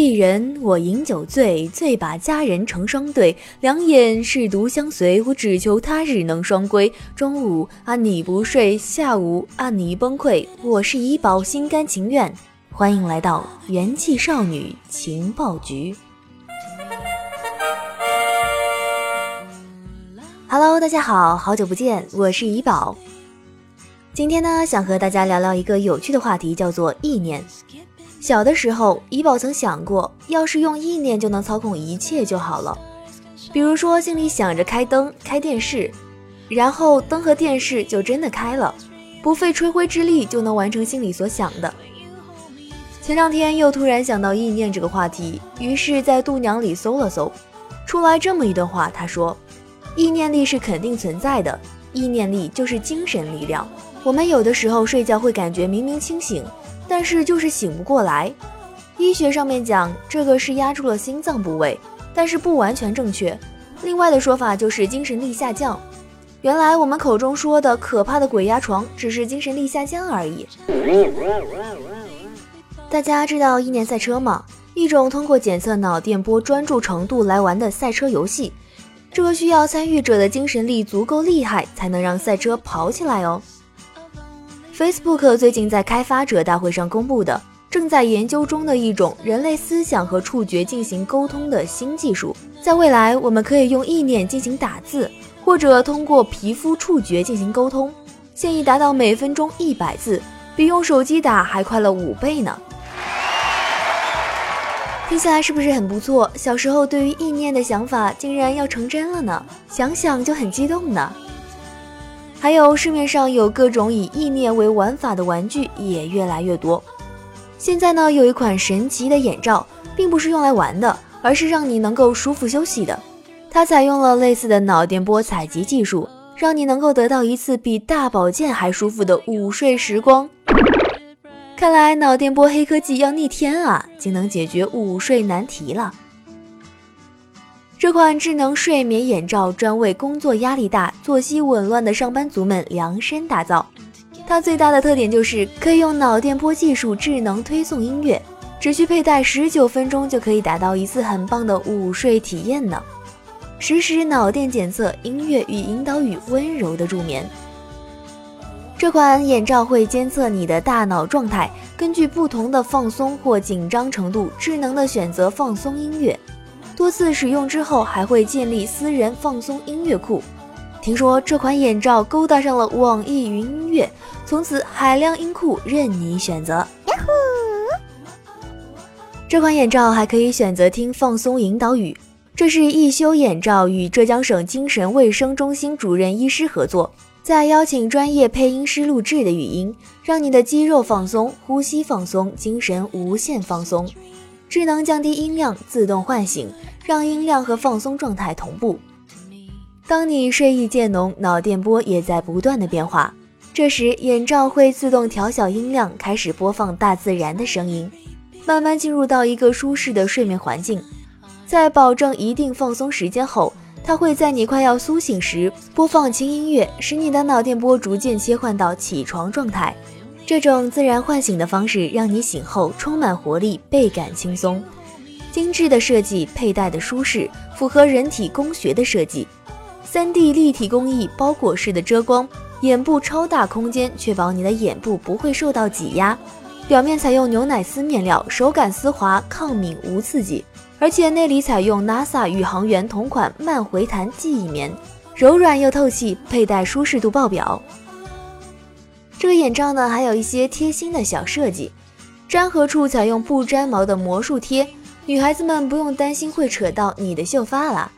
一人我饮酒醉，醉把佳人成双对。两眼是独相随，我只求他日能双归。中午啊你不睡，下午啊你崩溃，我是怡宝，心甘情愿。欢迎来到元气少女情报局。Hello，大家好，好久不见，我是怡宝。今天呢，想和大家聊聊一个有趣的话题，叫做意念。小的时候，怡宝曾想过，要是用意念就能操控一切就好了。比如说，心里想着开灯、开电视，然后灯和电视就真的开了，不费吹灰之力就能完成心里所想的。前两天又突然想到意念这个话题，于是，在度娘里搜了搜，出来这么一段话，他说：“意念力是肯定存在的，意念力就是精神力量。我们有的时候睡觉会感觉明明清醒。”但是就是醒不过来。医学上面讲，这个是压住了心脏部位，但是不完全正确。另外的说法就是精神力下降。原来我们口中说的可怕的鬼压床，只是精神力下降而已。大家知道意念赛车吗？一种通过检测脑电波专注程度来玩的赛车游戏。这个需要参与者的精神力足够厉害，才能让赛车跑起来哦。Facebook 最近在开发者大会上公布的正在研究中的一种人类思想和触觉进行沟通的新技术，在未来我们可以用意念进行打字，或者通过皮肤触觉进行沟通，现已达到每分钟一百字，比用手机打还快了五倍呢。听起来是不是很不错？小时候对于意念的想法竟然要成真了呢，想想就很激动呢。还有市面上有各种以意念为玩法的玩具也越来越多。现在呢，有一款神奇的眼罩，并不是用来玩的，而是让你能够舒服休息的。它采用了类似的脑电波采集技术，让你能够得到一次比大保健还舒服的午睡时光。看来脑电波黑科技要逆天啊，竟能解决午睡难题了。这款智能睡眠眼罩专为工作压力大、作息紊乱的上班族们量身打造。它最大的特点就是可以用脑电波技术智能推送音乐，只需佩戴十九分钟就可以达到一次很棒的午睡体验呢。实时脑电检测，音乐与引导语温柔的助眠。这款眼罩会监测你的大脑状态，根据不同的放松或紧张程度，智能的选择放松音乐。多次使用之后，还会建立私人放松音乐库。听说这款眼罩勾搭上了网易云音乐，从此海量音库任你选择。这款眼罩还可以选择听放松引导语，这是易修眼罩与浙江省精神卫生中心主任医师合作，再邀请专业配音师录制的语音，让你的肌肉放松、呼吸放松、精神无限放松。智能降低音量，自动唤醒，让音量和放松状态同步。当你睡意渐浓，脑电波也在不断的变化。这时，眼罩会自动调小音量，开始播放大自然的声音，慢慢进入到一个舒适的睡眠环境。在保证一定放松时间后，它会在你快要苏醒时播放轻音乐，使你的脑电波逐渐切换到起床状态。这种自然唤醒的方式，让你醒后充满活力，倍感轻松。精致的设计，佩戴的舒适，符合人体工学的设计。三 D 立体工艺，包裹式的遮光，眼部超大空间，确保你的眼部不会受到挤压。表面采用牛奶丝面料，手感丝滑，抗敏无刺激。而且内里采用 NASA 宇航员同款慢回弹记忆棉，柔软又透气，佩戴舒适度爆表。这个眼罩呢，还有一些贴心的小设计，粘合处采用不粘毛的魔术贴，女孩子们不用担心会扯到你的秀发啦。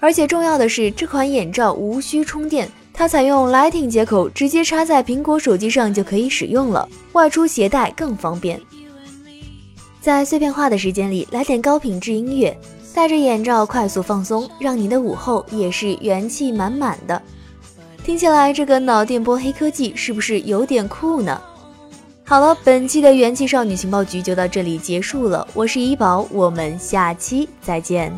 而且重要的是，这款眼罩无需充电，它采用 Lightning 接口，直接插在苹果手机上就可以使用了，外出携带更方便。在碎片化的时间里，来点高品质音乐，戴着眼罩快速放松，让你的午后也是元气满满的。听起来这个脑电波黑科技是不是有点酷呢？好了，本期的元气少女情报局就到这里结束了。我是怡宝，我们下期再见。